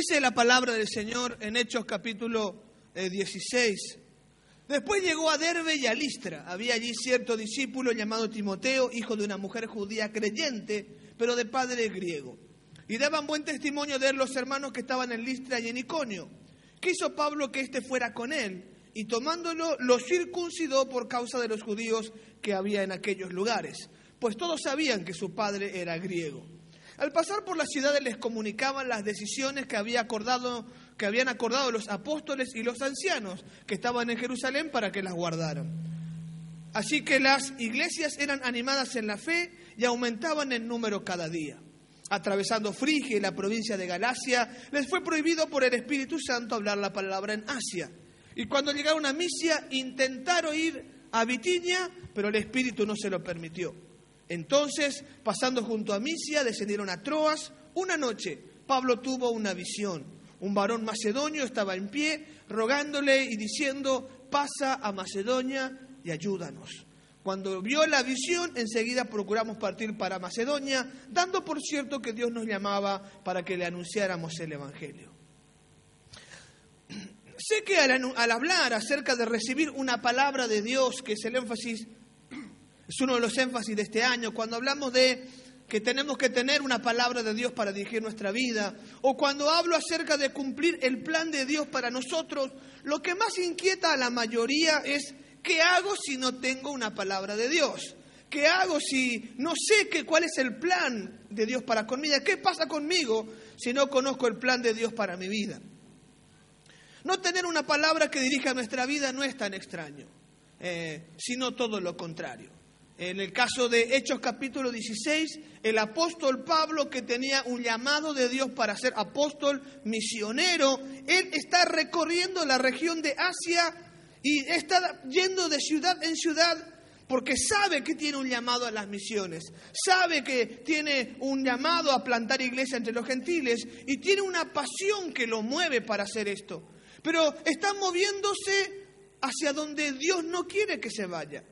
Dice la palabra del Señor en Hechos capítulo 16. Eh, Después llegó a Derbe y a Listra. Había allí cierto discípulo llamado Timoteo, hijo de una mujer judía creyente, pero de padre griego. Y daban buen testimonio de él los hermanos que estaban en Listra y en Iconio. Quiso Pablo que éste fuera con él, y tomándolo lo circuncidó por causa de los judíos que había en aquellos lugares, pues todos sabían que su padre era griego. Al pasar por las ciudades les comunicaban las decisiones que, había acordado, que habían acordado los apóstoles y los ancianos que estaban en Jerusalén para que las guardaran. Así que las iglesias eran animadas en la fe y aumentaban en número cada día. Atravesando Frigia y la provincia de Galacia, les fue prohibido por el Espíritu Santo hablar la palabra en Asia. Y cuando llegaron a Misia, intentaron ir a Bitinia, pero el Espíritu no se lo permitió. Entonces, pasando junto a Misia, descendieron a Troas. Una noche, Pablo tuvo una visión. Un varón macedonio estaba en pie, rogándole y diciendo, pasa a Macedonia y ayúdanos. Cuando vio la visión, enseguida procuramos partir para Macedonia, dando por cierto que Dios nos llamaba para que le anunciáramos el Evangelio. Sé que al, al hablar acerca de recibir una palabra de Dios, que es el énfasis es uno de los énfasis de este año, cuando hablamos de que tenemos que tener una palabra de Dios para dirigir nuestra vida, o cuando hablo acerca de cumplir el plan de Dios para nosotros, lo que más inquieta a la mayoría es ¿qué hago si no tengo una palabra de Dios? ¿Qué hago si no sé qué, cuál es el plan de Dios para conmigo? ¿Qué pasa conmigo si no conozco el plan de Dios para mi vida? No tener una palabra que dirija nuestra vida no es tan extraño, eh, sino todo lo contrario. En el caso de Hechos capítulo 16, el apóstol Pablo, que tenía un llamado de Dios para ser apóstol misionero, él está recorriendo la región de Asia y está yendo de ciudad en ciudad porque sabe que tiene un llamado a las misiones, sabe que tiene un llamado a plantar iglesia entre los gentiles y tiene una pasión que lo mueve para hacer esto. Pero está moviéndose hacia donde Dios no quiere que se vaya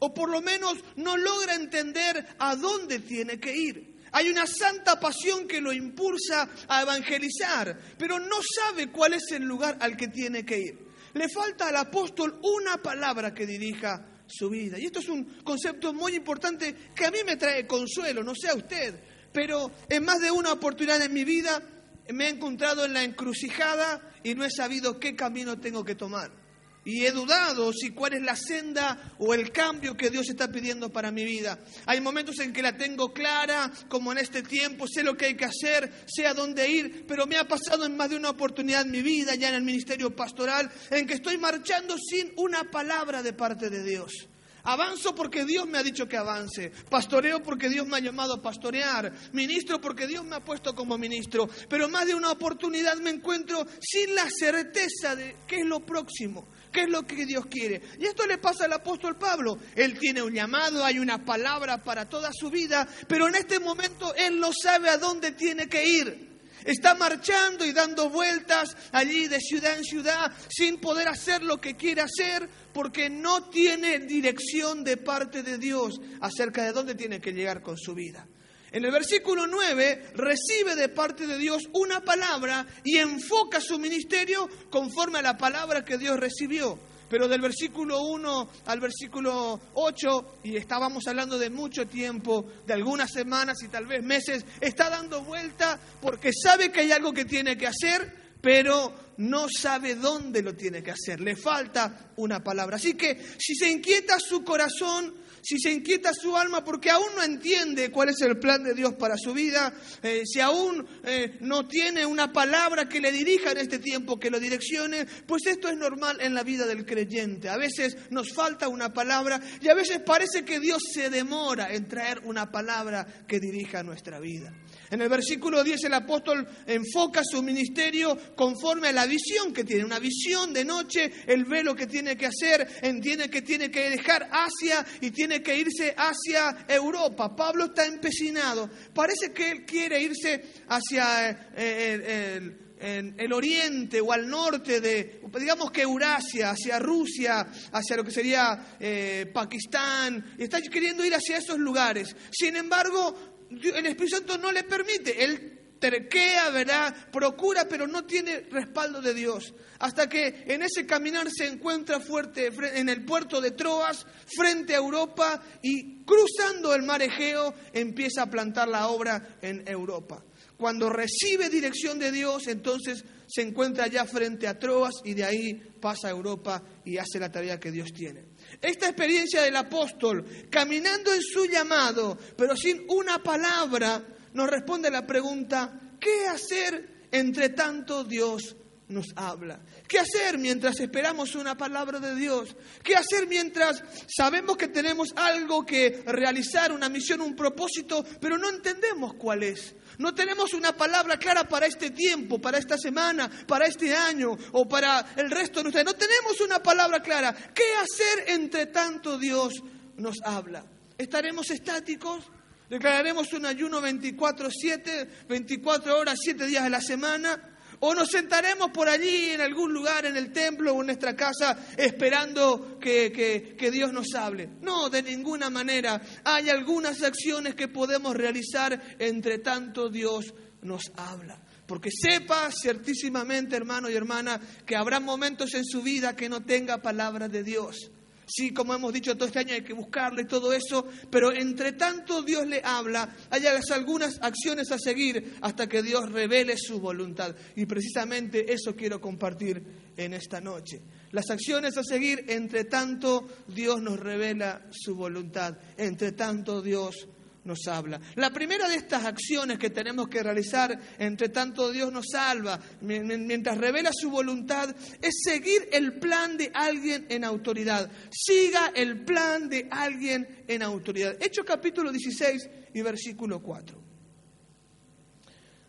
o por lo menos no logra entender a dónde tiene que ir. Hay una santa pasión que lo impulsa a evangelizar, pero no sabe cuál es el lugar al que tiene que ir. Le falta al apóstol una palabra que dirija su vida. Y esto es un concepto muy importante que a mí me trae consuelo, no sé a usted, pero en más de una oportunidad en mi vida me he encontrado en la encrucijada y no he sabido qué camino tengo que tomar y he dudado si cuál es la senda o el cambio que Dios está pidiendo para mi vida. Hay momentos en que la tengo clara, como en este tiempo, sé lo que hay que hacer, sé a dónde ir, pero me ha pasado en más de una oportunidad en mi vida, ya en el ministerio pastoral, en que estoy marchando sin una palabra de parte de Dios. Avanzo porque Dios me ha dicho que avance. Pastoreo porque Dios me ha llamado a pastorear. Ministro porque Dios me ha puesto como ministro. Pero más de una oportunidad me encuentro sin la certeza de qué es lo próximo. ¿Qué es lo que Dios quiere? Y esto le pasa al apóstol Pablo. Él tiene un llamado, hay una palabra para toda su vida, pero en este momento él no sabe a dónde tiene que ir. Está marchando y dando vueltas allí de ciudad en ciudad sin poder hacer lo que quiere hacer porque no tiene dirección de parte de Dios acerca de dónde tiene que llegar con su vida. En el versículo 9 recibe de parte de Dios una palabra y enfoca su ministerio conforme a la palabra que Dios recibió. Pero del versículo 1 al versículo 8, y estábamos hablando de mucho tiempo, de algunas semanas y tal vez meses, está dando vuelta porque sabe que hay algo que tiene que hacer, pero no sabe dónde lo tiene que hacer. Le falta una palabra. Así que si se inquieta su corazón, si se inquieta su alma porque aún no entiende cuál es el plan de Dios para su vida, eh, si aún eh, no tiene una palabra que le dirija en este tiempo, que lo direccione, pues esto es normal en la vida del creyente. A veces nos falta una palabra y a veces parece que Dios se demora en traer una palabra que dirija nuestra vida. En el versículo 10 el apóstol enfoca su ministerio conforme a la visión que tiene, una visión de noche, él ve lo que tiene que hacer, entiende que tiene que dejar Asia y tiene que irse hacia Europa. Pablo está empecinado, parece que él quiere irse hacia eh, el, oriente o al norte de, digamos que Eurasia, hacia Rusia, hacia lo que sería eh, Pakistán, está queriendo ir hacia esos lugares. Sin embargo, el Espíritu Santo no le permite. Él terquea, ¿verdad? Procura, pero no tiene respaldo de Dios. Hasta que en ese caminar se encuentra fuerte en el puerto de Troas, frente a Europa, y cruzando el mar Egeo empieza a plantar la obra en Europa. Cuando recibe dirección de Dios, entonces se encuentra ya frente a Troas y de ahí pasa a Europa y hace la tarea que Dios tiene. Esta experiencia del apóstol, caminando en su llamado, pero sin una palabra, nos responde la pregunta, ¿qué hacer entre tanto Dios nos habla? ¿Qué hacer mientras esperamos una palabra de Dios? ¿Qué hacer mientras sabemos que tenemos algo que realizar, una misión, un propósito, pero no entendemos cuál es? No tenemos una palabra clara para este tiempo, para esta semana, para este año o para el resto de nuestra No tenemos una palabra clara. ¿Qué hacer entre tanto Dios nos habla? ¿Estaremos estáticos? ¿Declararemos un ayuno 24-7, 24 horas, 7 días de la semana? O nos sentaremos por allí en algún lugar, en el templo o en nuestra casa, esperando que, que, Dios nos hable. No, de ninguna manera. Hay algunas acciones que podemos realizar entre tanto Dios nos habla. Porque sepa ciertísimamente, hermano y hermana, que habrá momentos en su vida que no tenga palabra de Dios. Sí, como hemos dicho todo este año hay que buscarle todo eso, pero entre tanto Dios le habla, hay algunas acciones a seguir hasta que Dios revele su voluntad. Y precisamente eso quiero compartir en esta noche. Las acciones a seguir, entre tanto Dios nos revela su voluntad, entre tanto Dios nos habla. La primera de estas acciones que tenemos que realizar, entre tanto Dios nos salva, mientras revela su voluntad, es seguir el plan de alguien en autoridad. Siga el plan de alguien en autoridad. Hechos capítulo 16 y versículo 4.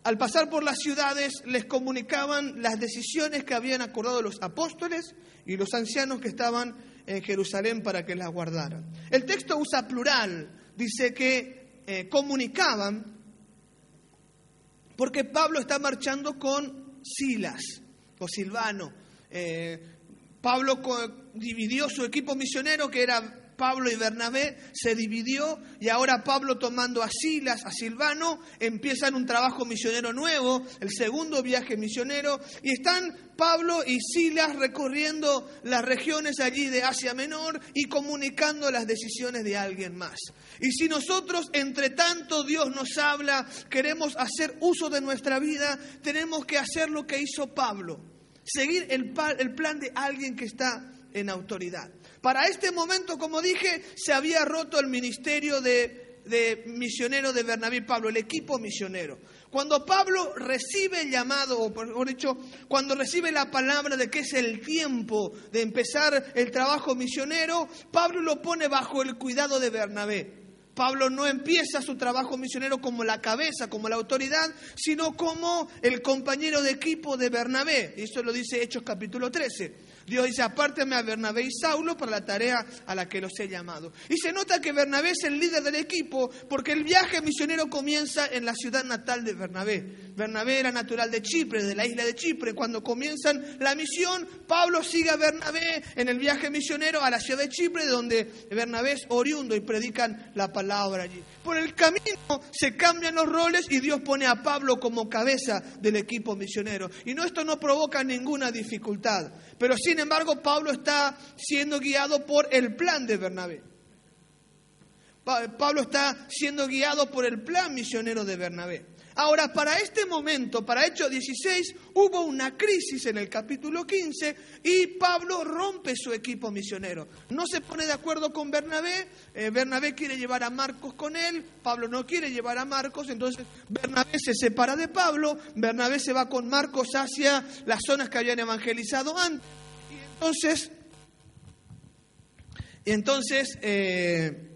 Al pasar por las ciudades les comunicaban las decisiones que habían acordado los apóstoles y los ancianos que estaban en Jerusalén para que las guardaran. El texto usa plural, dice que eh, comunicaban, porque Pablo está marchando con Silas o Silvano. Eh, Pablo dividió su equipo misionero, que era Pablo y Bernabé, se dividió y ahora Pablo tomando a Silas, a Silvano, empiezan un trabajo misionero nuevo, el segundo viaje misionero, y están Pablo y Silas recorriendo las regiones allí de Asia Menor y comunicando las decisiones de alguien más. Y si nosotros, entre tanto Dios nos habla, queremos hacer uso de nuestra vida, tenemos que hacer lo que hizo Pablo, seguir el, el plan de alguien que está en autoridad. Para este momento, como dije, se había roto el ministerio de, misionero de Bernabé Pablo, el equipo misionero. Cuando Pablo recibe el llamado, o por dicho, cuando recibe la palabra de que es el tiempo de empezar el trabajo misionero, Pablo lo pone bajo el cuidado de Bernabé. Pablo no empieza su trabajo misionero como la cabeza, como la autoridad, sino como el compañero de equipo de Bernabé. Eso lo dice Hechos capítulo 13. Dios dice, apárteme a Bernabé y Saulo para la tarea a la que los he llamado. Y se nota que Bernabé es el líder del equipo porque el viaje misionero comienza en la ciudad natal de Bernabé. Bernabé era natural de Chipre, de la isla de Chipre. Cuando comienzan la misión, Pablo sigue a Bernabé en el viaje misionero a la ciudad de Chipre, donde Bernabé es oriundo y predican la palabra allí. Por el camino se cambian los roles y Dios pone a Pablo como cabeza del equipo misionero. Y no, esto no provoca ninguna dificultad. Pero sin embargo, Pablo está siendo guiado por el plan de Bernabé. Pablo está siendo guiado por el plan misionero de Bernabé. Ahora, para este momento, para Hechos 16, hubo una crisis en el capítulo 15 y Pablo rompe su equipo misionero. No se pone de acuerdo con Bernabé, eh, Bernabé quiere llevar a Marcos con él, Pablo no quiere llevar a Marcos, entonces Bernabé se separa de Pablo, Bernabé se va con Marcos hacia las zonas que habían evangelizado antes. Y entonces, y entonces eh,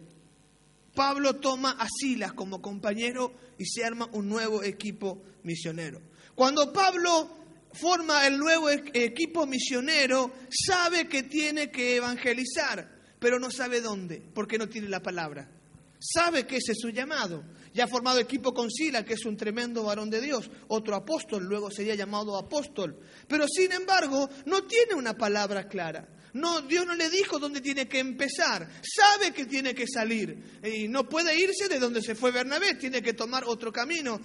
Pablo toma a Silas como compañero y se arma un nuevo equipo misionero. Cuando Pablo forma el nuevo e-, equipo misionero, sabe que tiene que evangelizar, pero no sabe dónde, porque no tiene la palabra. Sabe que ese es su llamado. Ya ha formado equipo con Sila, que es un tremendo varón de Dios, otro apóstol, luego sería llamado apóstol. Pero sin embargo, no tiene una palabra clara. No, Dios no le dijo dónde tiene que empezar. Sabe que tiene que salir. Y no puede irse de donde se fue Bernabé, tiene que tomar otro camino.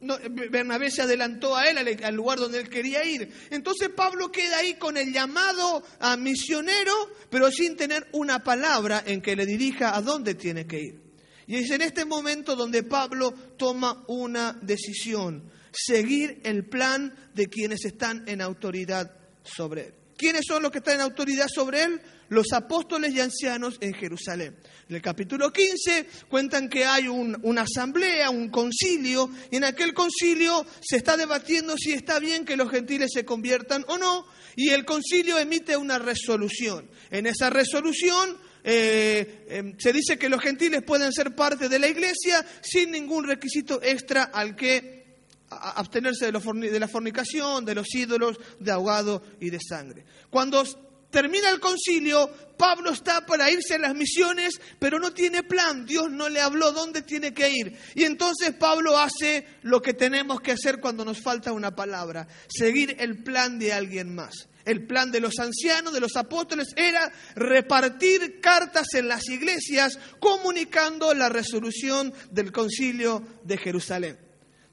Bernabé se adelantó a él al, lugar donde él quería ir. Entonces Pablo queda ahí con el llamado a misionero, pero sin tener una palabra en que le dirija a dónde tiene que ir. Y es en este momento donde Pablo toma una decisión, seguir el plan de quienes están en autoridad sobre él. ¿Quiénes son los que están en autoridad sobre él? Los apóstoles y ancianos en Jerusalén. En el capítulo 15 cuentan que hay una asamblea, un concilio, y en aquel concilio se está debatiendo si está bien que los gentiles se conviertan o no, y el concilio emite una resolución. En esa resolución eh, em, se dice que los gentiles pueden ser parte de la iglesia sin ningún requisito extra al que abstenerse de, de la fornicación, de los ídolos, de ahogado y de sangre. Cuando termina el concilio, Pablo está para irse a las misiones, pero no tiene plan. Dios no le habló dónde tiene que ir. Y entonces Pablo hace lo que tenemos que hacer cuando nos falta una palabra, seguir el plan de alguien más. El plan de los ancianos, de los apóstoles, era repartir cartas en las iglesias comunicando la resolución del concilio de Jerusalén.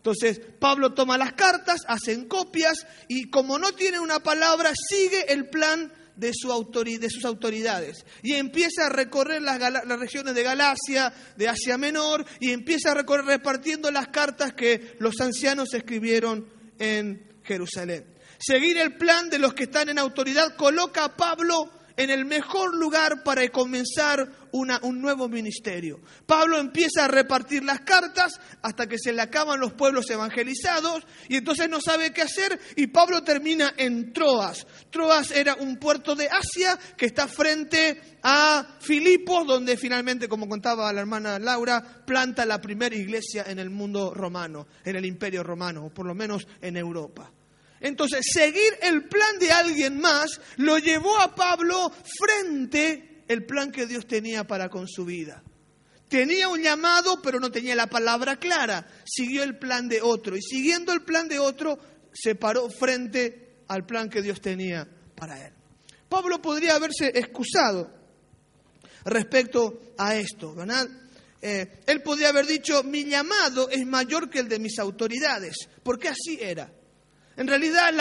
Entonces Pablo toma las cartas, hacen copias y como no tiene una palabra, sigue el plan de, su de sus autoridades. Y empieza a recorrer las, las, regiones de Galacia, de Asia Menor, y empieza a recorrer repartiendo las cartas que los ancianos escribieron en Jerusalén. Seguir el plan de los que están en autoridad coloca a Pablo en el mejor lugar para comenzar un nuevo ministerio. Pablo empieza a repartir las cartas hasta que se le acaban los pueblos evangelizados y entonces no sabe qué hacer y Pablo termina en Troas. Troas era un puerto de Asia que está frente a Filipos, donde finalmente, como contaba la hermana Laura, planta la primera iglesia en el mundo romano, en el imperio romano, o por lo menos en Europa. Entonces, seguir el plan de alguien más lo llevó a Pablo frente al plan que Dios tenía para con su vida. Tenía un llamado, pero no tenía la palabra clara. Siguió el plan de otro. Y siguiendo el plan de otro, se paró frente al plan que Dios tenía para él. Pablo podría haberse excusado respecto a esto, ¿verdad? Eh, él podría haber dicho, mi llamado es mayor que el de mis autoridades, porque así era. En realidad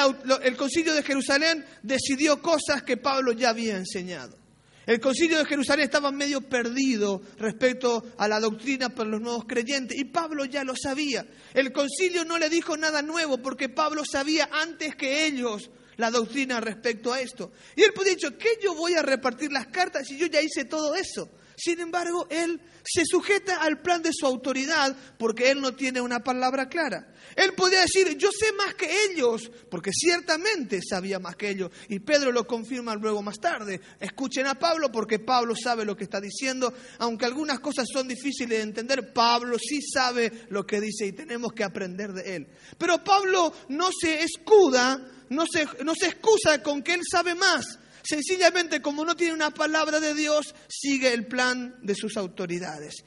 el concilio de Jerusalén decidió cosas que Pablo ya había enseñado. El concilio de Jerusalén estaba medio perdido respecto a la doctrina para los nuevos creyentes y Pablo ya lo sabía. El concilio no le dijo nada nuevo porque Pablo sabía antes que ellos la doctrina respecto a esto. Y él podía dicho, ¿qué yo voy a repartir las cartas si yo ya hice todo eso? Sin embargo, él se sujeta al plan de su autoridad porque él no tiene una palabra clara. Él podía decir, yo sé más que ellos, porque ciertamente sabía más que ellos. Y Pedro lo confirma luego más tarde. Escuchen a Pablo porque Pablo sabe lo que está diciendo. Aunque algunas cosas son difíciles de entender, Pablo sí sabe lo que dice y tenemos que aprender de él. Pero Pablo no se escuda, no se, no se excusa con que él sabe más. Sencillamente, como no tiene una palabra de Dios, sigue el plan de sus autoridades.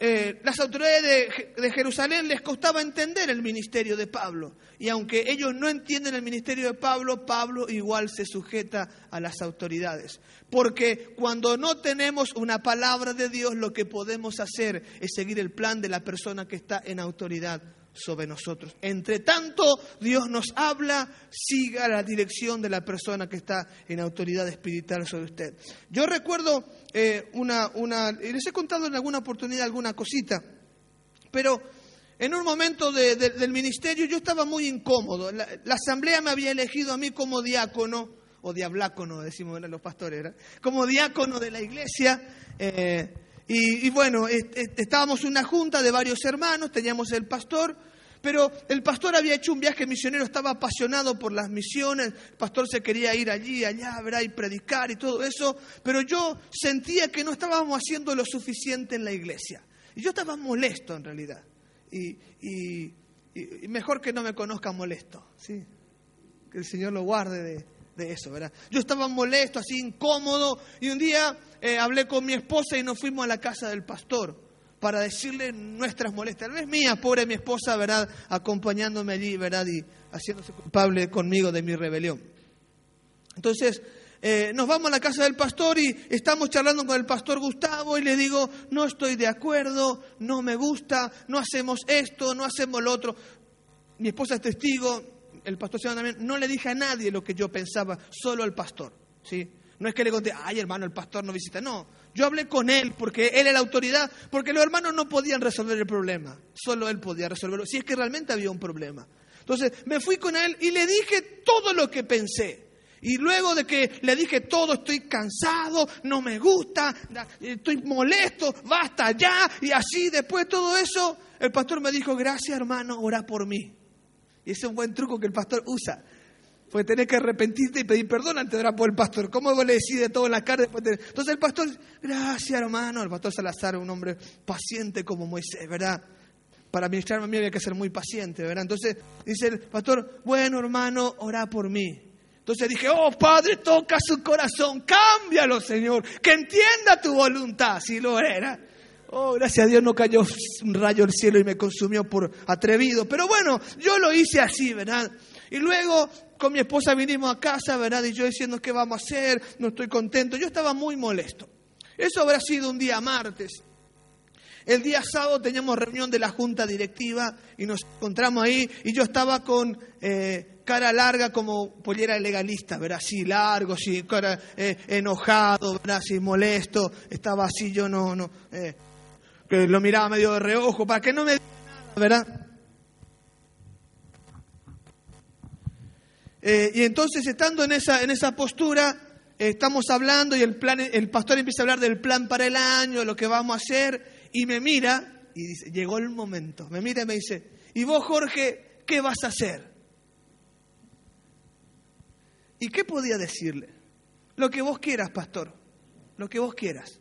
Eh, las autoridades de, de, Jerusalén les costaba entender el ministerio de Pablo. Y aunque ellos no entienden el ministerio de Pablo, Pablo igual se sujeta a las autoridades. Porque cuando no tenemos una palabra de Dios, lo que podemos hacer es seguir el plan de la persona que está en autoridad sobre nosotros. Entre tanto, Dios nos habla, siga la dirección de la persona que está en autoridad espiritual sobre usted. Yo recuerdo eh, una, una, les he contado en alguna oportunidad alguna cosita, pero en un momento del ministerio yo estaba muy incómodo. La, asamblea me había elegido a mí como diácono, o diablácono, decimos los pastores, como diácono de la iglesia. Eh, y, bueno, estábamos en una junta de varios hermanos, teníamos el pastor, pero el pastor había hecho un viaje misionero, estaba apasionado por las misiones, el pastor se quería ir allí, allá, ¿verdad? y predicar y todo eso, pero yo sentía que no estábamos haciendo lo suficiente en la iglesia. Y yo estaba molesto en realidad. Y, mejor que no me conozca molesto, ¿sí? Que el Señor lo guarde de, de eso, ¿verdad? Yo estaba molesto, así incómodo, y un día eh, hablé con mi esposa y nos fuimos a la casa del pastor para decirle nuestras molestias. No es mía, pobre mi esposa, ¿verdad? Acompañándome allí, ¿verdad? Y haciéndose culpable conmigo de mi rebelión. Entonces, eh, nos vamos a la casa del pastor y estamos charlando con el pastor Gustavo y le digo, no estoy de acuerdo, no me gusta, no hacemos esto, no hacemos lo otro. Mi esposa es testigo, el pastor se también, no le dije a nadie lo que yo pensaba, solo al pastor. ¿sí? No es que le conté, ay hermano, el pastor no visita, no. Yo hablé con él porque él era la autoridad, porque los hermanos no podían resolver el problema, solo él podía resolverlo, si es que realmente había un problema. Entonces me fui con él y le dije todo lo que pensé. Y luego de que le dije todo, estoy cansado, no me gusta, estoy molesto, basta ya. Y así, después de todo eso, el pastor me dijo, gracias hermano, ora por mí. Y ese es un buen truco que el pastor usa. Porque tenés que arrepentirte y pedir perdón antes de por el pastor. ¿Cómo le decís de todo en la cara? Entonces el pastor, gracias hermano. El pastor Salazar, un hombre paciente como Moisés, ¿verdad? Para ministrarme a mí había que ser muy paciente, ¿verdad? Entonces dice el pastor, bueno hermano, ora por mí. Entonces dije, oh Padre, toca su corazón, cámbialo Señor, que entienda tu voluntad, si lo era. Oh, gracias a Dios no cayó un rayo del cielo y me consumió por atrevido. Pero bueno, yo lo hice así, ¿verdad? Y luego con mi esposa vinimos a casa, ¿verdad? Y yo diciendo, ¿qué vamos a hacer? No estoy contento. Yo estaba muy molesto. Eso habrá sido un día martes. El día sábado teníamos reunión de la junta directiva y nos encontramos ahí y yo estaba con eh, cara larga como pollera legalista, ¿verdad? Así largo, así, cara eh, enojado, ¿verdad? Así molesto, estaba así, yo no, no, eh, lo miraba medio de reojo para que no me diga nada, ¿verdad? Y entonces estando en esa, en esa postura, estamos hablando y el, plan, el pastor empieza a hablar del plan para el año, lo que vamos a hacer y me mira y dice, llegó el momento. Me mira y me dice, ¿y vos, Jorge, qué vas a hacer? ¿Y qué podía decirle? Lo que vos quieras, pastor, lo que vos quieras.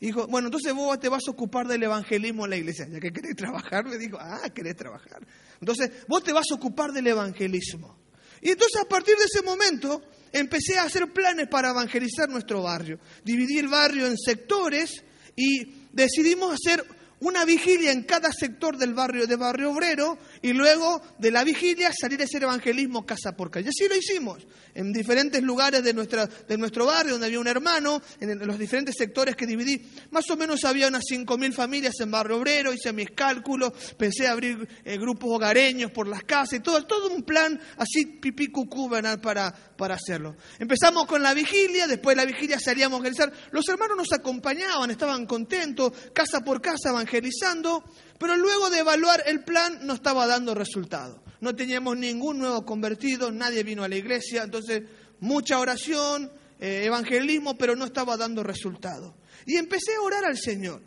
Y dijo, bueno, entonces vos te vas a ocupar del evangelismo en la iglesia. Ya que querés trabajar, me dijo, ah, querés trabajar. Entonces, vos te vas a ocupar del evangelismo. Y entonces a partir de ese momento empecé a hacer planes para evangelizar nuestro barrio. Dividí el barrio en sectores y decidimos hacer una vigilia en cada sector del barrio de Barrio Obrero y luego de la vigilia salir a hacer evangelismo casa por casa. Y así lo hicimos, en diferentes lugares de, nuestra, de nuestro barrio, donde había un hermano, en los diferentes sectores que dividí. Más o menos había unas 5.000 familias en Barrio Obrero, hice mis cálculos, pensé abrir eh, grupos hogareños por las casas y todo, todo un plan así pipí cucú para, para hacerlo. Empezamos con la vigilia, después de la vigilia salíamos a evangelizar. Los hermanos nos acompañaban, estaban contentos, casa por casa evangelizando. Pero luego de evaluar el plan no estaba dando resultado. No teníamos ningún nuevo convertido, nadie vino a la iglesia, entonces mucha oración, eh, evangelismo, pero no estaba dando resultado. Y empecé a orar al Señor.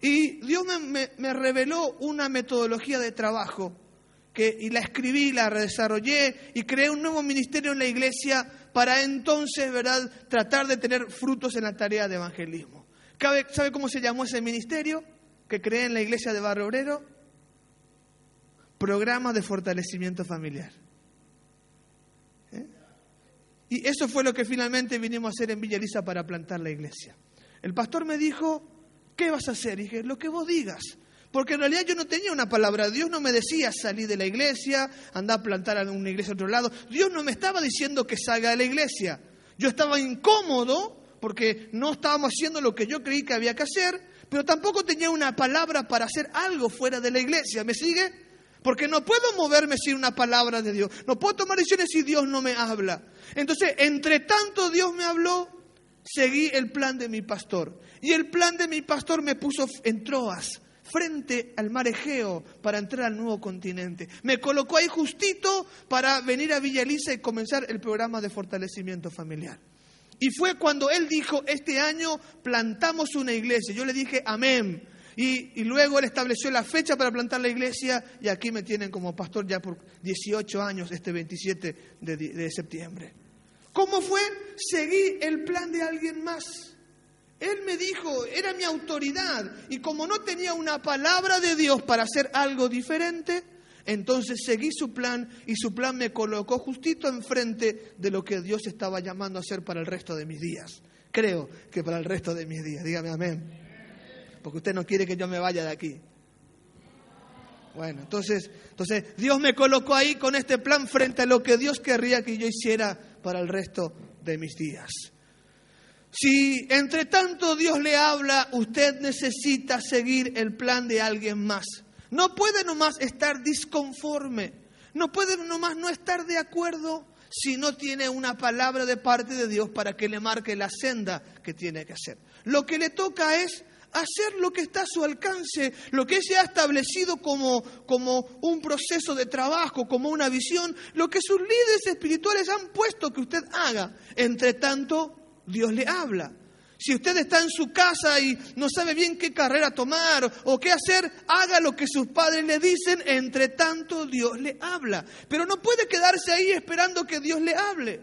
Y Dios me, reveló una metodología de trabajo que, y la escribí, la desarrollé y creé un nuevo ministerio en la iglesia para entonces, ¿verdad?, tratar de tener frutos en la tarea de evangelismo. ¿Sabe cómo se llamó ese ministerio? que cree en la iglesia de Barrio Obrero, programa de fortalecimiento familiar. ¿Eh? Y eso fue lo que finalmente vinimos a hacer en Villa Elisa para plantar la iglesia. El pastor me dijo, ¿qué vas a hacer? Y dije, lo que vos digas. Porque en realidad yo no tenía una palabra. Dios no me decía salir de la iglesia, andar a plantar a una iglesia a otro lado. Dios no me estaba diciendo que salga de la iglesia. Yo estaba incómodo porque no estábamos haciendo lo que yo creí que había que hacer pero tampoco tenía una palabra para hacer algo fuera de la iglesia. ¿Me sigue? Porque no puedo moverme sin una palabra de Dios. No puedo tomar decisiones si Dios no me habla. Entonces, entre tanto Dios me habló, seguí el plan de mi pastor. Y el plan de mi pastor me puso en Troas, frente al mar Egeo, para entrar al nuevo continente. Me colocó ahí justito para venir a Villa Elisa y comenzar el programa de fortalecimiento familiar. Y fue cuando él dijo, este año plantamos una iglesia. Yo le dije, amén. Y, luego él estableció la fecha para plantar la iglesia y aquí me tienen como pastor ya por 18 años, este 27 de, de septiembre. ¿Cómo fue? Seguí el plan de alguien más. Él me dijo, era mi autoridad, y como no tenía una palabra de Dios para hacer algo diferente, entonces seguí su plan y su plan me colocó justito enfrente de lo que Dios estaba llamando a hacer para el resto de mis días. Creo que para el resto de mis días. Dígame amén. Porque usted no quiere que yo me vaya de aquí. Bueno, entonces, entonces Dios me colocó ahí con este plan frente a lo que Dios querría que yo hiciera para el resto de mis días. Si entre tanto Dios le habla, usted necesita seguir el plan de alguien más. No puede nomás estar disconforme, no puede nomás no estar de acuerdo si no tiene una palabra de parte de Dios para que le marque la senda que tiene que hacer. Lo que le toca es hacer lo que está a su alcance, lo que se ha establecido como, como un proceso de trabajo, como una visión, lo que sus líderes espirituales han puesto que usted haga. Entre tanto, Dios le habla. Si usted está en su casa y no sabe bien qué carrera tomar o qué hacer, haga lo que sus padres le dicen, entre tanto Dios le habla. Pero no puede quedarse ahí esperando que Dios le hable.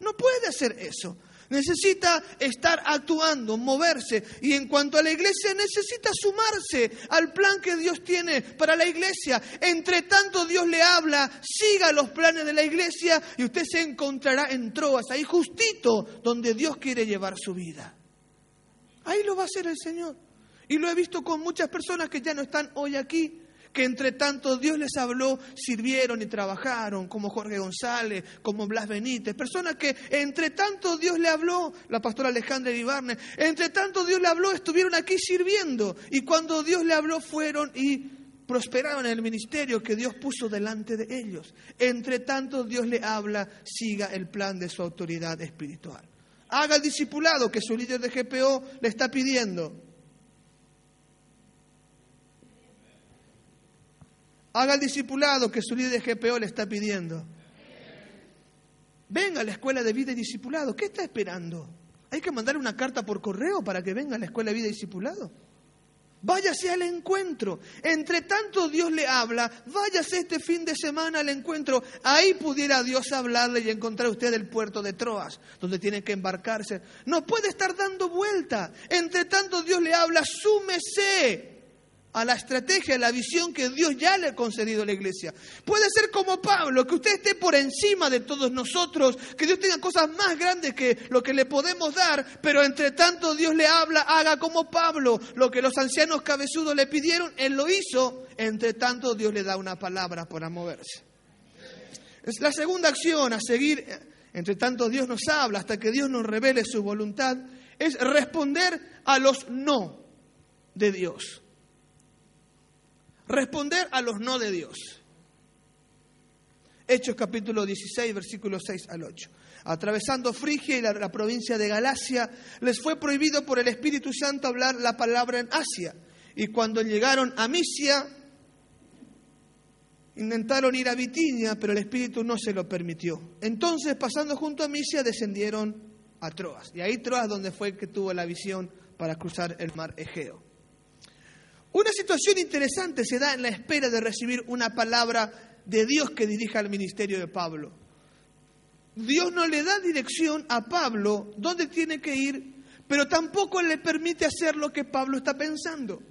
No puede hacer eso. Necesita estar actuando, moverse. Y en cuanto a la iglesia, necesita sumarse al plan que Dios tiene para la iglesia. Entre tanto Dios le habla, siga los planes de la iglesia y usted se encontrará en Troas, ahí justito donde Dios quiere llevar su vida. Ahí lo va a hacer el Señor. Y lo he visto con muchas personas que ya no están hoy aquí, que entre tanto Dios les habló, sirvieron y trabajaron, como Jorge González, como Blas Benítez, personas que entre tanto Dios le habló, la pastora Alejandra Ibarne, entre tanto Dios le habló, estuvieron aquí sirviendo, y cuando Dios le habló fueron y prosperaron en el ministerio que Dios puso delante de ellos. Entre tanto Dios le habla, siga el plan de su autoridad espiritual. Haga el discipulado que su líder de GPO le está pidiendo. Haga el discipulado que su líder de GPO le está pidiendo. Venga a la escuela de vida y discipulado. ¿Qué está esperando? ¿Hay que mandarle una carta por correo para que venga a la escuela de vida y discipulado? Váyase al encuentro. Entre tanto Dios le habla, váyase este fin de semana al encuentro. Ahí pudiera Dios hablarle y encontrar usted el puerto de Troas, donde tiene que embarcarse. No puede estar dando vuelta. Entre tanto Dios le habla, súmese a la estrategia, a la visión que Dios ya le ha concedido a la iglesia. Puede ser como Pablo, que usted esté por encima de todos nosotros, que Dios tenga cosas más grandes que lo que le podemos dar, pero entre tanto Dios le habla, haga como Pablo, lo que los ancianos cabezudos le pidieron, él lo hizo, entre tanto Dios le da una palabra para moverse. Es la segunda acción a seguir, entre tanto Dios nos habla hasta que Dios nos revele su voluntad, es responder a los no de Dios responder a los no de Dios. Hechos capítulo 16, versículos 6 al 8. Atravesando Frigia y la, provincia de Galacia, les fue prohibido por el Espíritu Santo hablar la palabra en Asia. Y cuando llegaron a Misia, intentaron ir a Bitinia, pero el Espíritu no se lo permitió. Entonces, pasando junto a Misia, descendieron a Troas. Y ahí Troas donde fue que tuvo la visión para cruzar el mar Egeo. Una situación interesante se da en la espera de recibir una palabra de Dios que dirija al ministerio de Pablo. Dios no le da dirección a Pablo dónde tiene que ir, pero tampoco le permite hacer lo que Pablo está pensando.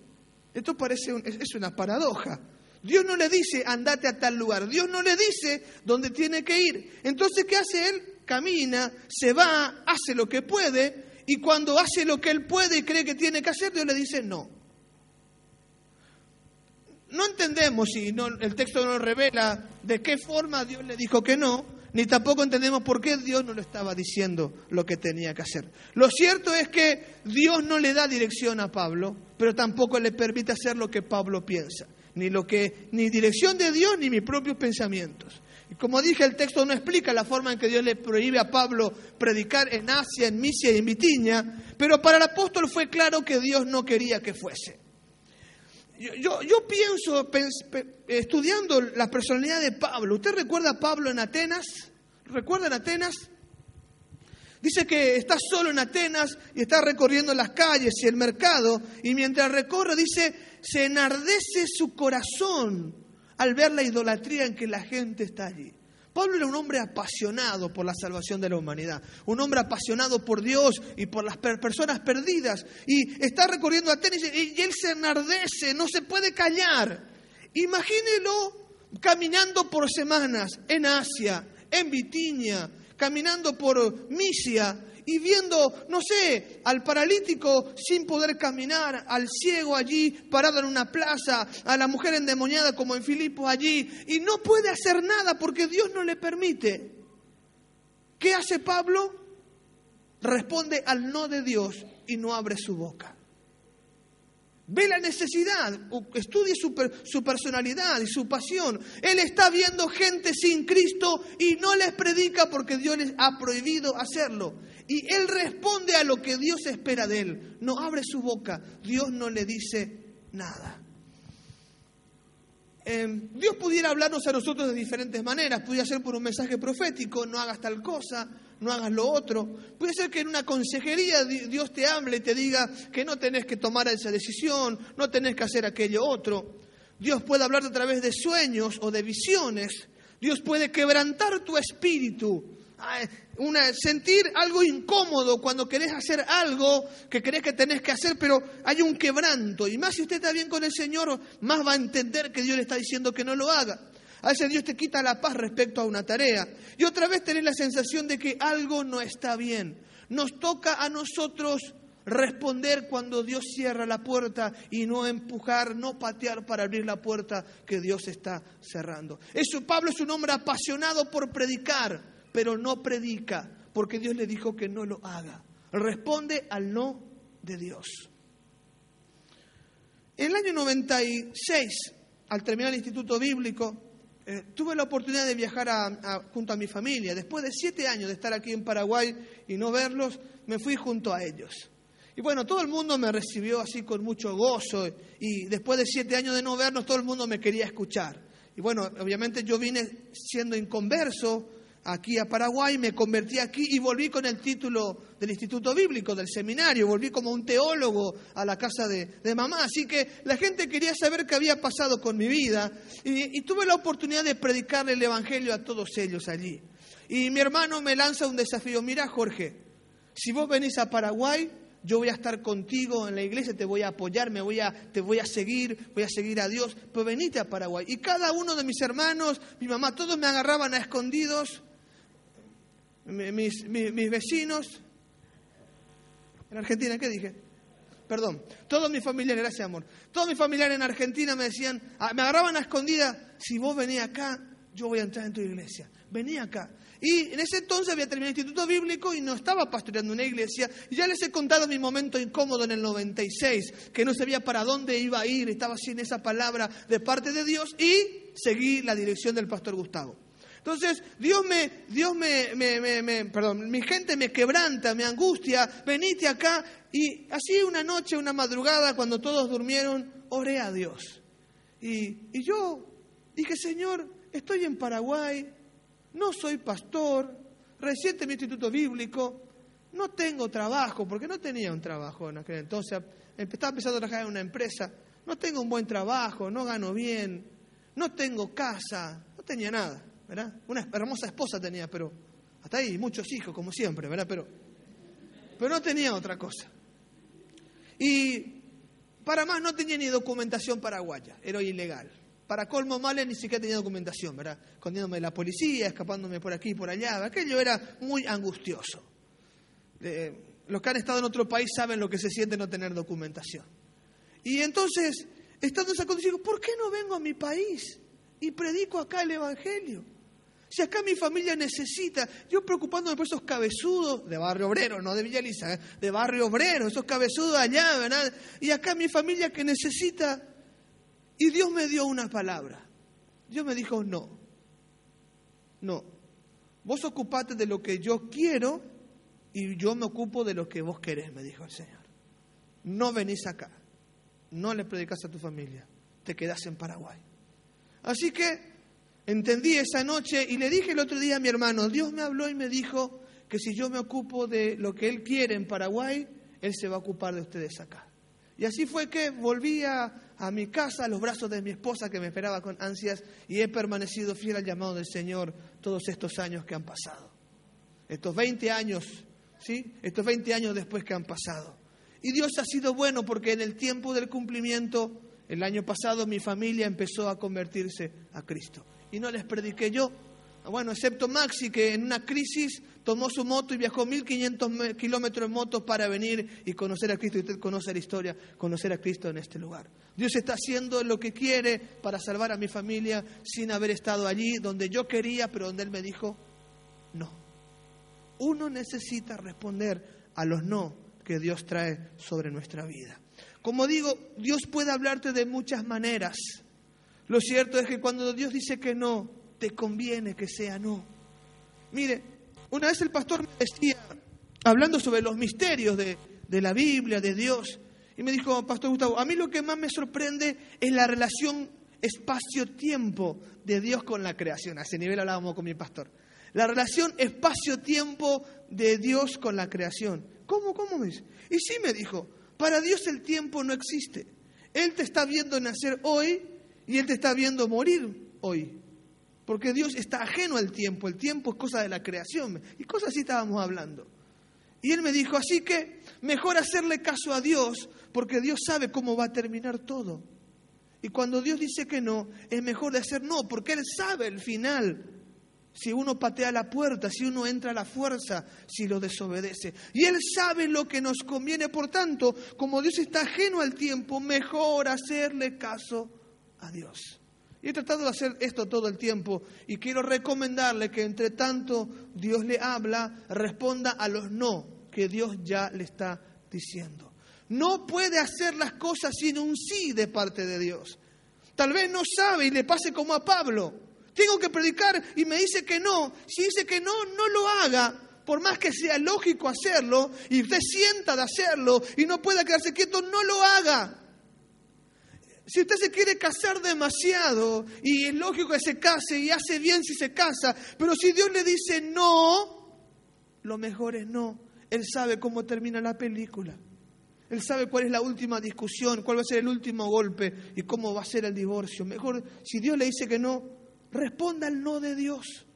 Esto parece es una paradoja. Dios no le dice andate a tal lugar, Dios no le dice dónde tiene que ir. Entonces, ¿qué hace él? Camina, se va, hace lo que puede, y cuando hace lo que él puede y cree que tiene que hacer, Dios le dice no. No entendemos si no, el texto no revela de qué forma Dios le dijo que no, ni tampoco entendemos por qué Dios no le estaba diciendo lo que tenía que hacer. Lo cierto es que Dios no le da dirección a Pablo, pero tampoco le permite hacer lo que Pablo piensa, ni lo que ni dirección de Dios ni mis propios pensamientos. Y como dije, el texto no explica la forma en que Dios le prohíbe a Pablo predicar en Asia, en Misia y en Bitinia, pero para el apóstol fue claro que Dios no quería que fuese. Yo, yo, pienso, estudiando la personalidad de Pablo, ¿usted recuerda a Pablo en Atenas? ¿Recuerda Atenas? Dice que está solo en Atenas y está recorriendo las calles y el mercado y mientras recorre dice, se enardece su corazón al ver la idolatría en que la gente está allí. Pablo era un hombre apasionado por la salvación de la humanidad, un hombre apasionado por Dios y por las personas perdidas. Y está recorriendo Atenas y él se enardece, no se puede callar. Imagínelo caminando por semanas en Asia, en Bitinia, caminando por Misia, y viendo, no sé, al paralítico sin poder caminar, al ciego allí parado en una plaza, a la mujer endemoniada como en Filipos allí, y no puede hacer nada porque Dios no le permite. ¿Qué hace Pablo? responde al no de Dios y no abre su boca. Ve la necesidad, estudie su, personalidad y su pasión. Él está viendo gente sin Cristo y no les predica porque Dios les ha prohibido hacerlo. Y él responde a lo que Dios espera de él. No abre su boca, Dios no le dice nada. Em, Dios pudiera hablarnos a nosotros de diferentes maneras. Pudiera ser por un mensaje profético, no hagas tal cosa, no hagas lo otro. Puede ser que en una consejería Dios te hable y te diga que no tenés que tomar esa decisión, no tenés que hacer aquello otro. Dios puede hablarte a través de sueños o de visiones. Dios puede quebrantar tu espíritu una, sentir algo incómodo cuando querés hacer algo que crees que tenés que hacer, pero hay un quebranto. Y más si usted está bien con el Señor, más va a entender que Dios le está diciendo que no lo haga. A veces Dios te quita la paz respecto a una tarea. Y otra vez tenés la sensación de que algo no está bien. Nos toca a nosotros responder cuando Dios cierra la puerta y no empujar, no patear para abrir la puerta que Dios está cerrando. Eso, Pablo es un hombre apasionado por predicar pero no predica, porque Dios le dijo que no lo haga. Responde al no de Dios. En el año 96, al terminar el Instituto Bíblico, eh, tuve la oportunidad de viajar junto a mi familia. Después de siete años de estar aquí en Paraguay y no verlos, me fui junto a ellos. Y bueno, todo el mundo me recibió así con mucho gozo y después de siete años de no vernos, todo el mundo me quería escuchar. Y bueno, obviamente yo vine siendo inconverso, aquí a Paraguay, me convertí aquí y volví con el título del Instituto Bíblico, del seminario, volví como un teólogo a la casa de, mamá. Así que la gente quería saber qué había pasado con mi vida y, tuve la oportunidad de predicarle el Evangelio a todos ellos allí. Y mi hermano me lanza un desafío, mira Jorge, si vos venís a Paraguay, yo voy a estar contigo en la iglesia, te voy a apoyar, me voy a, te voy a seguir, voy a seguir a Dios, pero venite a Paraguay. Y cada uno de mis hermanos, mi mamá, todos me agarraban a escondidos mis, mis, vecinos, en Argentina, ¿qué dije? Perdón, todos mis familiares, gracias amor, todos mis familiares en Argentina me decían, ah, me agarraban a escondida, si vos venís acá, yo voy a entrar en tu iglesia, vení acá. Y en ese entonces había terminado el instituto bíblico y no estaba pastoreando una iglesia. Y ya les he contado mi momento incómodo en el 96, que no sabía para dónde iba a ir, estaba sin esa palabra de parte de Dios y seguí la dirección del pastor Gustavo. Entonces, Dios me, Dios me, me, perdón, mi gente me quebranta, me angustia, venite acá. Y así una noche, una madrugada, cuando todos durmieron, oré a Dios. Y, y yo dije, Señor, estoy en Paraguay, no soy pastor, reciente mi instituto bíblico, no tengo trabajo, porque no tenía un trabajo en aquel entonces, estaba empezando a trabajar en una empresa, no tengo un buen trabajo, no gano bien, no tengo casa, no tenía nada. ¿Verdad? Una hermosa esposa tenía, pero hasta ahí, muchos hijos, como siempre, ¿verdad? Pero, pero no tenía otra cosa. Y para más no tenía ni documentación paraguaya, era ilegal. Para colmo males ni siquiera tenía documentación, ¿verdad? Escondiéndome de la policía, escapándome por aquí y por allá. Aquello era muy angustioso. Eh, los que han estado en otro país saben lo que se siente no tener documentación. Y entonces, estando en esa condición, ¿por qué no vengo a mi país y predico acá el Evangelio? Si acá mi familia necesita, yo preocupándome por esos cabezudos de barrio obrero, no de Villa Elisa, ¿eh? de barrio obrero, esos cabezudos allá, ¿verdad? Y acá mi familia que necesita. Y Dios me dio una palabra. Dios me dijo, no, no. Vos ocupate de lo que yo quiero y yo me ocupo de lo que vos querés, me dijo el Señor. No venís acá, no le predicas a tu familia, te quedás en Paraguay. Así que entendí esa noche y le dije el otro día a mi hermano, Dios me habló y me dijo que si yo me ocupo de lo que Él quiere en Paraguay, Él se va a ocupar de ustedes acá. Y así fue que volví a, mi casa, a los brazos de mi esposa que me esperaba con ansias y he permanecido fiel al llamado del Señor todos estos años que han pasado. Estos 20 años, ¿sí? Estos 20 años después que han pasado. Y Dios ha sido bueno porque en el tiempo del cumplimiento, el año pasado mi familia empezó a convertirse a Cristo y no les prediqué yo. Bueno, excepto Maxi, que en una crisis tomó su moto y viajó 1500 kilómetros en moto para venir y conocer a Cristo. Y usted conoce la historia, conocer a Cristo en este lugar. Dios está haciendo lo que quiere para salvar a mi familia sin haber estado allí donde yo quería, pero donde Él me dijo, no. Uno necesita responder a los no que Dios trae sobre nuestra vida. Como digo, Dios puede hablarte de muchas maneras. Lo cierto es que cuando Dios dice que no, te conviene que sea no. Mire, una vez el pastor me decía, hablando sobre los misterios de, de la Biblia, de Dios, y me dijo, Pastor Gustavo, a mí lo que más me sorprende es la relación espacio-tiempo de Dios con la creación. A ese nivel hablábamos con mi pastor. La relación espacio-tiempo de Dios con la creación. ¿Cómo, cómo es? Y sí me dijo, para Dios el tiempo no existe. Él te está viendo nacer hoy y Él te está viendo morir hoy. Porque Dios está ajeno al tiempo. El tiempo es cosa de la creación. Y cosas así estábamos hablando. Y Él me dijo, así que mejor hacerle caso a Dios porque Dios sabe cómo va a terminar todo. Y cuando Dios dice que no, es mejor de hacer no, porque Él sabe el final. Si uno patea la puerta, si uno entra a la fuerza, si lo desobedece. Y Él sabe lo que nos conviene. Por tanto, como Dios está ajeno al tiempo, mejor hacerle caso a Dios. Y he tratado de hacer esto todo el tiempo y quiero recomendarle que entre tanto Dios le habla, responda a los no que Dios ya le está diciendo no puede hacer las cosas sin un sí de parte de Dios. Tal vez no sabe y le pase como a Pablo. Tengo que predicar y me dice que no. Si dice que no, no lo haga. Por más que sea lógico hacerlo y usted sienta de hacerlo y no pueda quedarse quieto, no lo haga. Si usted se quiere casar demasiado y es lógico que se case y hace bien si se casa, pero si Dios le dice no, lo mejor es no. Él sabe cómo termina la película. Él sabe cuál es la última discusión, cuál va a ser el último golpe y cómo va a ser el divorcio. Mejor, si Dios le dice que no, responda al no de Dios.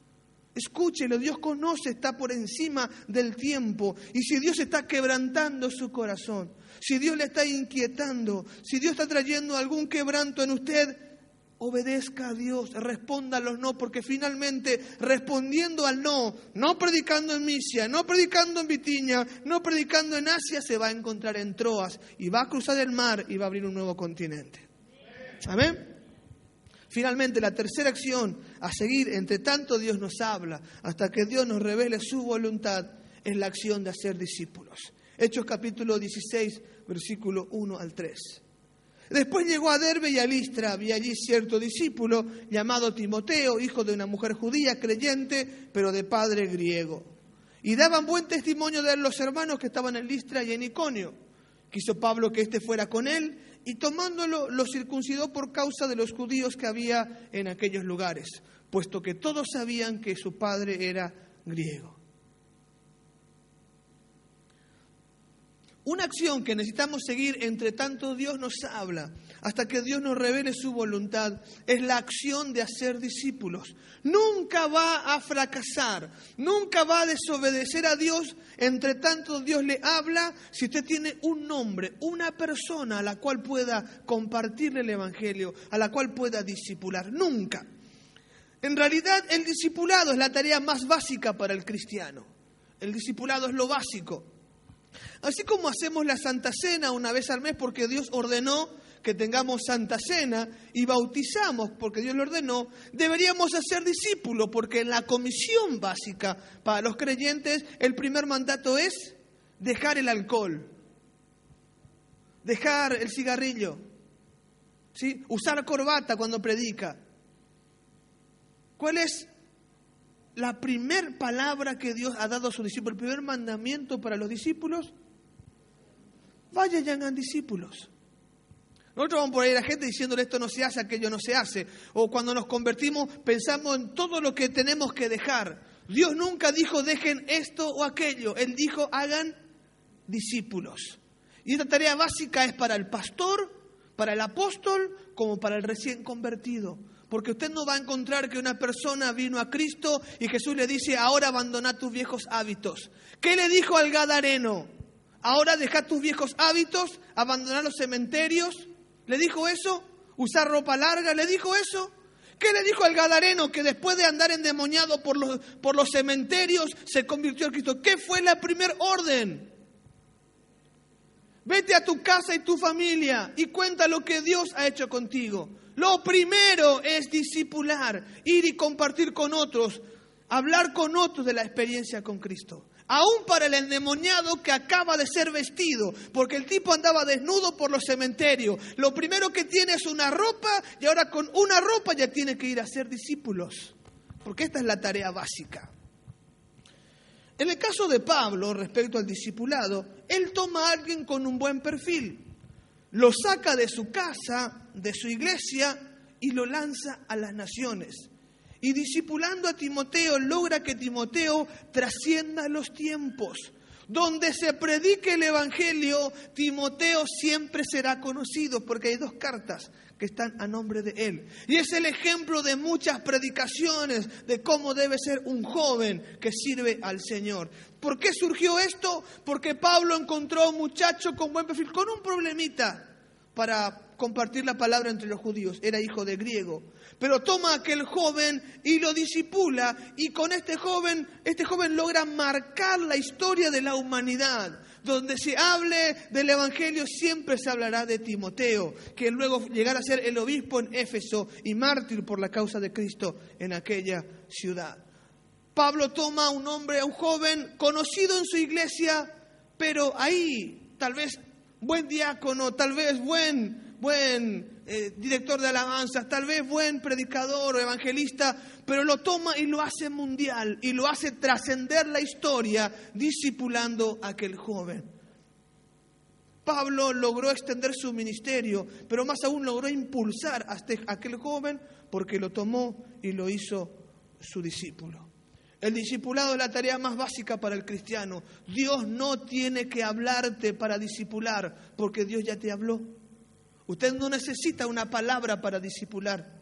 Escúchelo, Dios conoce, está por encima del tiempo. Y si Dios está quebrantando su corazón, si Dios le está inquietando, si Dios está trayendo algún quebranto en usted, obedezca a Dios, responda a los no, porque finalmente respondiendo al no, no predicando en Misia, no predicando en Vitiña, no predicando en Asia, se va a encontrar en Troas y va a cruzar el mar y va a abrir un nuevo continente. Amén. Finalmente, la tercera acción a seguir, entre tanto Dios nos habla, hasta que Dios nos revele su voluntad, es la acción de hacer discípulos. Hechos capítulo 16, versículo 1 al 3. Después llegó a Derbe y a Listra. Había allí cierto discípulo llamado Timoteo, hijo de una mujer judía creyente, pero de padre griego. Y daban buen testimonio de los hermanos que estaban en Listra y en Iconio. Quiso Pablo que éste fuera con él y tomándolo lo circuncidó por causa de los judíos que había en aquellos lugares, puesto que todos sabían que su padre era griego. Una acción que necesitamos seguir entre tanto Dios nos habla, hasta que Dios nos revele su voluntad, es la acción de hacer discípulos. Nunca va a fracasar, nunca va a desobedecer a Dios, entre tanto Dios le habla, si usted tiene un nombre, una persona a la cual pueda compartirle el Evangelio, a la cual pueda discipular. Nunca. En realidad el discipulado es la tarea más básica para el cristiano. El discipulado es lo básico. Así como hacemos la Santa Cena una vez al mes porque Dios ordenó que tengamos Santa Cena y bautizamos porque Dios lo ordenó, deberíamos hacer discípulos porque en la comisión básica para los creyentes el primer mandato es dejar el alcohol, dejar el cigarrillo, ¿sí? usar corbata cuando predica. ¿Cuál es la primera palabra que Dios ha dado a sus discípulos, el primer mandamiento para los discípulos, vayan y hagan discípulos. Nosotros vamos por ahí a la gente diciéndole esto no se hace, aquello no se hace. O cuando nos convertimos pensamos en todo lo que tenemos que dejar. Dios nunca dijo dejen esto o aquello. Él dijo hagan discípulos. Y esta tarea básica es para el pastor, para el apóstol, como para el recién convertido. Porque usted no va a encontrar que una persona vino a Cristo y Jesús le dice, ahora abandona tus viejos hábitos. ¿Qué le dijo al Gadareno? Ahora deja tus viejos hábitos, abandonar los cementerios. ¿Le dijo eso? ¿Usar ropa larga? ¿Le dijo eso? ¿Qué le dijo al Gadareno que después de andar endemoniado por los, por los cementerios se convirtió en Cristo? ¿Qué fue la primer orden? Vete a tu casa y tu familia y cuenta lo que Dios ha hecho contigo. Lo primero es discipular, ir y compartir con otros, hablar con otros de la experiencia con Cristo. Aún para el endemoniado que acaba de ser vestido, porque el tipo andaba desnudo por los cementerios. Lo primero que tiene es una ropa y ahora con una ropa ya tiene que ir a ser discípulos, porque esta es la tarea básica. En el caso de Pablo, respecto al discipulado, él toma a alguien con un buen perfil, lo saca de su casa, de su iglesia y lo lanza a las naciones y discipulando a Timoteo logra que Timoteo trascienda los tiempos. Donde se predique el Evangelio, Timoteo siempre será conocido porque hay dos cartas que están a nombre de él. Y es el ejemplo de muchas predicaciones de cómo debe ser un joven que sirve al Señor. ¿Por qué surgió esto? Porque Pablo encontró a un muchacho con buen perfil, con un problemita para compartir la palabra entre los judíos. Era hijo de griego. Pero toma a aquel joven y lo disipula y con este joven, este joven logra marcar la historia de la humanidad. Donde se hable del Evangelio siempre se hablará de Timoteo, que luego llegará a ser el obispo en Éfeso y mártir por la causa de Cristo en aquella ciudad. Pablo toma a un hombre, a un joven conocido en su iglesia, pero ahí tal vez buen diácono, tal vez buen, buen eh, director de alabanzas, tal vez buen predicador o evangelista, pero lo toma y lo hace mundial y lo hace trascender la historia discipulando a aquel joven. Pablo logró extender su ministerio, pero más aún logró impulsar a este, aquel joven porque lo tomó y lo hizo su discípulo. El discipulado es la tarea más básica para el cristiano. Dios no tiene que hablarte para discipular, porque Dios ya te habló. Usted no necesita una palabra para discipular.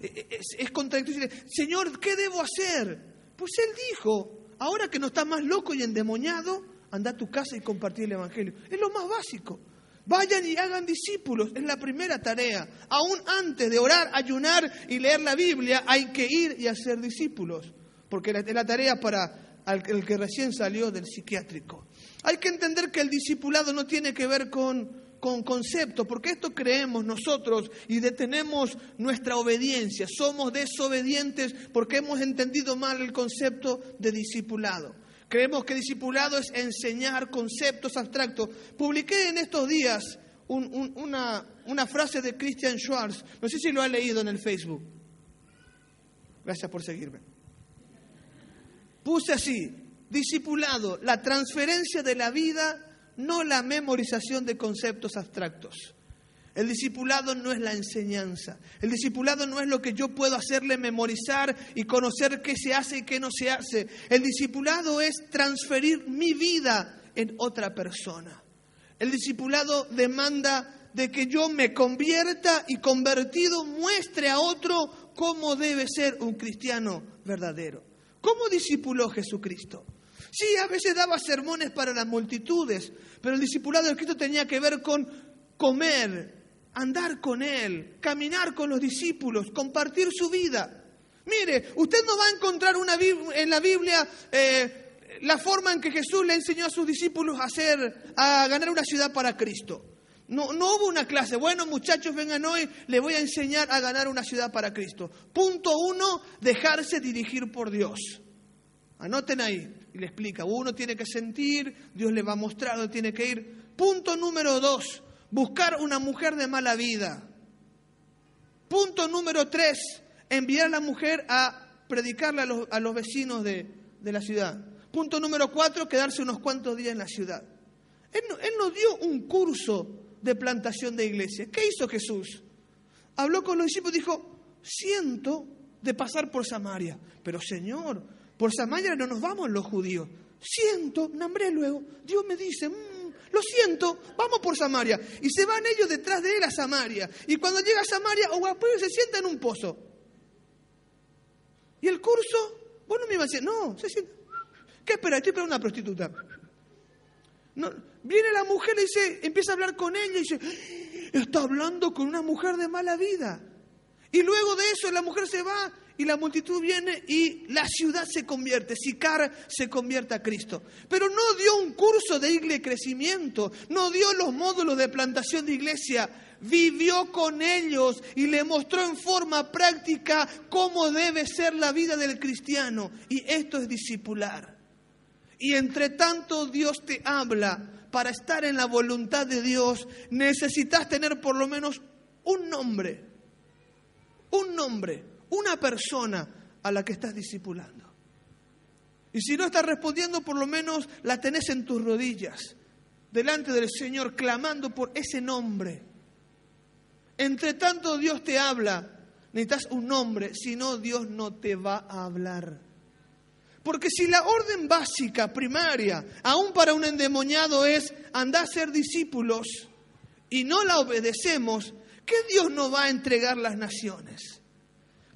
E, e, es, es contradictorio. Señor, ¿qué debo hacer? Pues Él dijo, ahora que no está más loco y endemoniado, anda a tu casa y compartir el Evangelio. Es lo más básico. Vayan y hagan discípulos, es la primera tarea. Aún antes de orar, ayunar y leer la Biblia, hay que ir y hacer discípulos porque es la tarea para el que recién salió del psiquiátrico. Hay que entender que el discipulado no tiene que ver con, con conceptos, porque esto creemos nosotros y detenemos nuestra obediencia. Somos desobedientes porque hemos entendido mal el concepto de discipulado. Creemos que discipulado es enseñar conceptos abstractos. Publiqué en estos días una, una frase de Christian Schwartz. No sé si lo ha leído en el Facebook. Gracias por seguirme. Puse así, discipulado, la transferencia de la vida, no la memorización de conceptos abstractos. El discipulado no es la enseñanza. El discipulado no es lo que yo puedo hacerle memorizar y conocer qué se hace y qué no se hace. El discipulado es transferir mi vida en otra persona. El discipulado demanda de que yo me convierta y convertido muestre a otro cómo debe ser un cristiano verdadero. ¿Cómo discipuló Jesucristo? Sí, a veces daba sermones para las multitudes, pero el discipulado de Cristo tenía que ver con comer, andar con Él, caminar con los discípulos, compartir su vida. Mire, usted no va a encontrar una, en la Biblia eh, la forma en que Jesús le enseñó a sus discípulos a hacer, a ganar una ciudad para Cristo. No, no hubo una clase, bueno muchachos, vengan hoy, les voy a enseñar a ganar una ciudad para Cristo. Punto uno, dejarse dirigir por Dios. Anoten ahí, y le explica, uno tiene que sentir, Dios le va a mostrar dónde tiene que ir. Punto número dos, buscar una mujer de mala vida. Punto número tres, enviar a la mujer a predicarle a los, a los vecinos de, de, la ciudad. Punto número cuatro, quedarse unos cuantos días en la ciudad. Él, él nos dio un curso de plantación de iglesia. ¿Qué hizo Jesús? Habló con los discípulos y dijo, siento de pasar por Samaria, pero Señor, por Samaria no nos vamos los judíos. Siento, nombré luego, Dios me dice, mm, lo siento, vamos por Samaria. Y se van ellos detrás de él a Samaria. Y cuando llega a Samaria, Oguapullo se sienta en un pozo. ¿Y el curso? Bueno, me iba a decir, no, se sienta. ¿Qué espera? Estoy para una prostituta. No, viene la mujer y dice, empieza a hablar con ella y dice, está hablando con una mujer de mala vida. Y luego de eso la mujer se va y la multitud viene y la ciudad se convierte, Sicar se convierte a Cristo. Pero no dio un curso de iglesia crecimiento, no dio los módulos de plantación de iglesia, vivió con ellos y le mostró en forma práctica cómo debe ser la vida del cristiano. Y esto es discipular. Y entre tanto Dios te habla, para estar en la voluntad de Dios necesitas tener por lo menos un nombre, un nombre, una persona a la que estás discipulando. Y si no estás respondiendo, por lo menos la tenés en tus rodillas, delante del Señor, clamando por ese nombre. Entre tanto Dios te habla, necesitas un nombre, si no Dios no te va a hablar. Porque si la orden básica, primaria, aún para un endemoniado es andar a ser discípulos y no la obedecemos, ¿qué Dios nos va a entregar las naciones?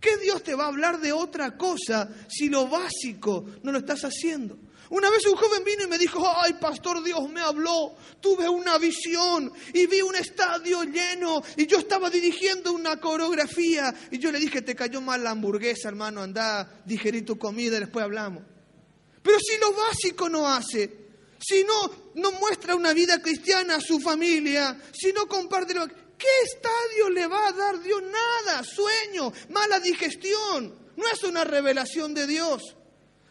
¿Qué Dios te va a hablar de otra cosa si lo básico no lo estás haciendo? Una vez un joven vino y me dijo, ay, pastor, Dios me habló, tuve una visión y vi un estadio lleno y yo estaba dirigiendo una coreografía y yo le dije, te cayó mal la hamburguesa, hermano, anda, digerir tu comida y después hablamos. Pero si lo básico no hace, si no, no muestra una vida cristiana a su familia, si no comparte lo ¿qué estadio le va a dar Dios? Nada, sueño, mala digestión, no es una revelación de Dios.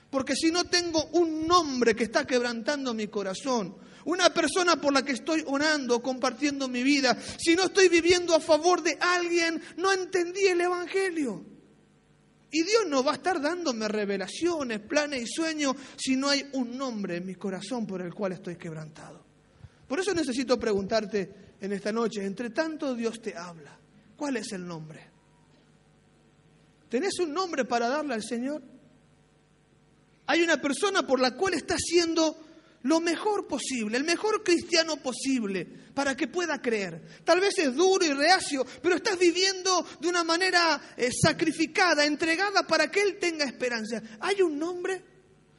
Porque si no tengo un nombre que está quebrantando mi corazón, una persona por la que estoy orando, compartiendo mi vida, si no estoy viviendo a favor de alguien, no entendí el Evangelio. Y Dios no va a estar dándome revelaciones, planes y sueños si no hay un nombre en mi corazón por el cual estoy quebrantado. Por eso necesito preguntarte en esta noche, entre tanto Dios te habla, ¿cuál es el nombre? ¿Tenés un nombre para darle al Señor? Hay una persona por la cual está haciendo lo mejor posible, el mejor cristiano posible, para que pueda creer. Tal vez es duro y reacio, pero estás viviendo de una manera eh, sacrificada, entregada para que Él tenga esperanza. ¿Hay un nombre?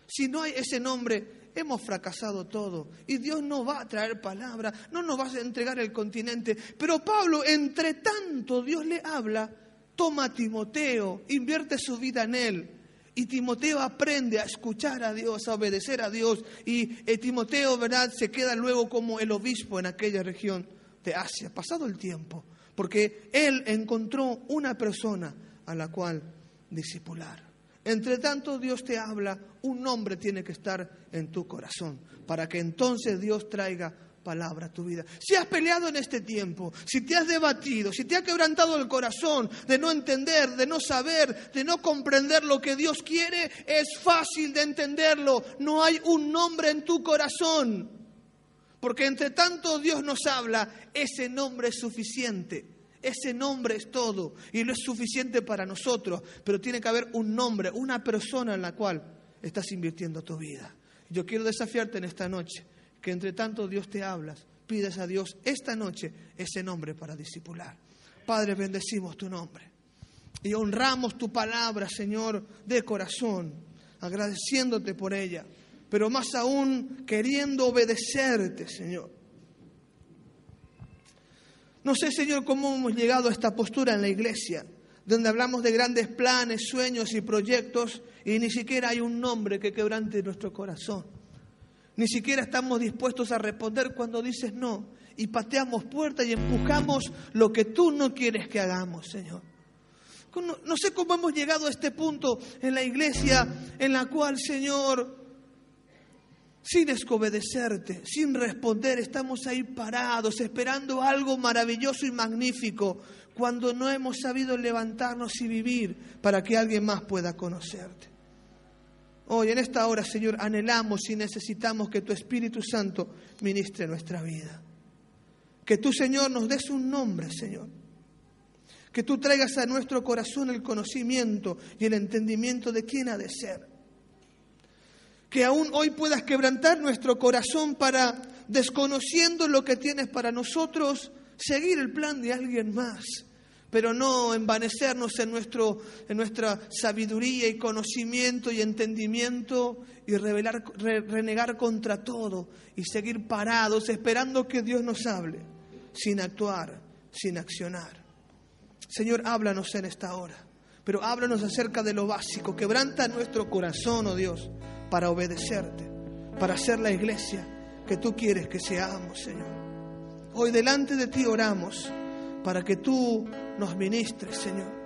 Si no hay ese nombre, hemos fracasado todo. Y Dios no va a traer palabra, no nos va a entregar el continente. Pero Pablo, entre tanto Dios le habla, toma a Timoteo, invierte su vida en él y Timoteo aprende a escuchar a Dios, a obedecer a Dios. Y eh, Timoteo, ¿verdad?, se queda luego como el obispo en aquella región de Asia, pasado el tiempo, porque él encontró una persona a la cual discipular. Entre tanto Dios te habla, un nombre tiene que estar en tu corazón, para que entonces Dios traiga palabra tu vida. Si has peleado en este tiempo, si te has debatido, si te ha quebrantado el corazón de no entender, de no saber, de no comprender lo que Dios quiere, es fácil de entenderlo. No hay un nombre en tu corazón. Porque entre tanto Dios nos habla, ese nombre es suficiente. Ese nombre es todo y no es suficiente para nosotros, pero tiene que haber un nombre, una persona en la cual estás invirtiendo tu vida. Yo quiero desafiarte en esta noche que entre tanto Dios te hablas, pides a Dios esta noche ese nombre para discipular. Padre, bendecimos tu nombre y honramos tu palabra, Señor, de corazón, agradeciéndote por ella, pero más aún queriendo obedecerte, Señor. No sé, Señor, cómo hemos llegado a esta postura en la iglesia, donde hablamos de grandes planes, sueños y proyectos, y ni siquiera hay un nombre que quebrante nuestro corazón. Ni siquiera estamos dispuestos a responder cuando dices no. Y pateamos puertas y empujamos lo que tú no quieres que hagamos, Señor. No, sé cómo hemos llegado a este punto en la iglesia en la cual, Señor, sin desobedecerte, sin responder, estamos ahí parados, esperando algo maravilloso y magnífico, cuando no hemos sabido levantarnos y vivir para que alguien más pueda conocerte. Hoy, en esta hora, Señor, anhelamos y necesitamos que tu Espíritu Santo ministre nuestra vida. Que tú, Señor, nos des un nombre, Señor. Que tú traigas a nuestro corazón el conocimiento y el entendimiento de quién ha de ser. Que aún hoy puedas quebrantar nuestro corazón para, desconociendo lo que tienes para nosotros, seguir el plan de alguien más pero no envanecernos en, nuestro, en nuestra sabiduría y conocimiento y entendimiento y revelar, renegar contra todo y seguir parados esperando que Dios nos hable, sin actuar, sin accionar. Señor, háblanos en esta hora, pero háblanos acerca de lo básico, quebranta nuestro corazón, oh Dios, para obedecerte, para ser la iglesia que tú quieres que seamos, Señor. Hoy delante de ti oramos para que tú nos ministres, Señor.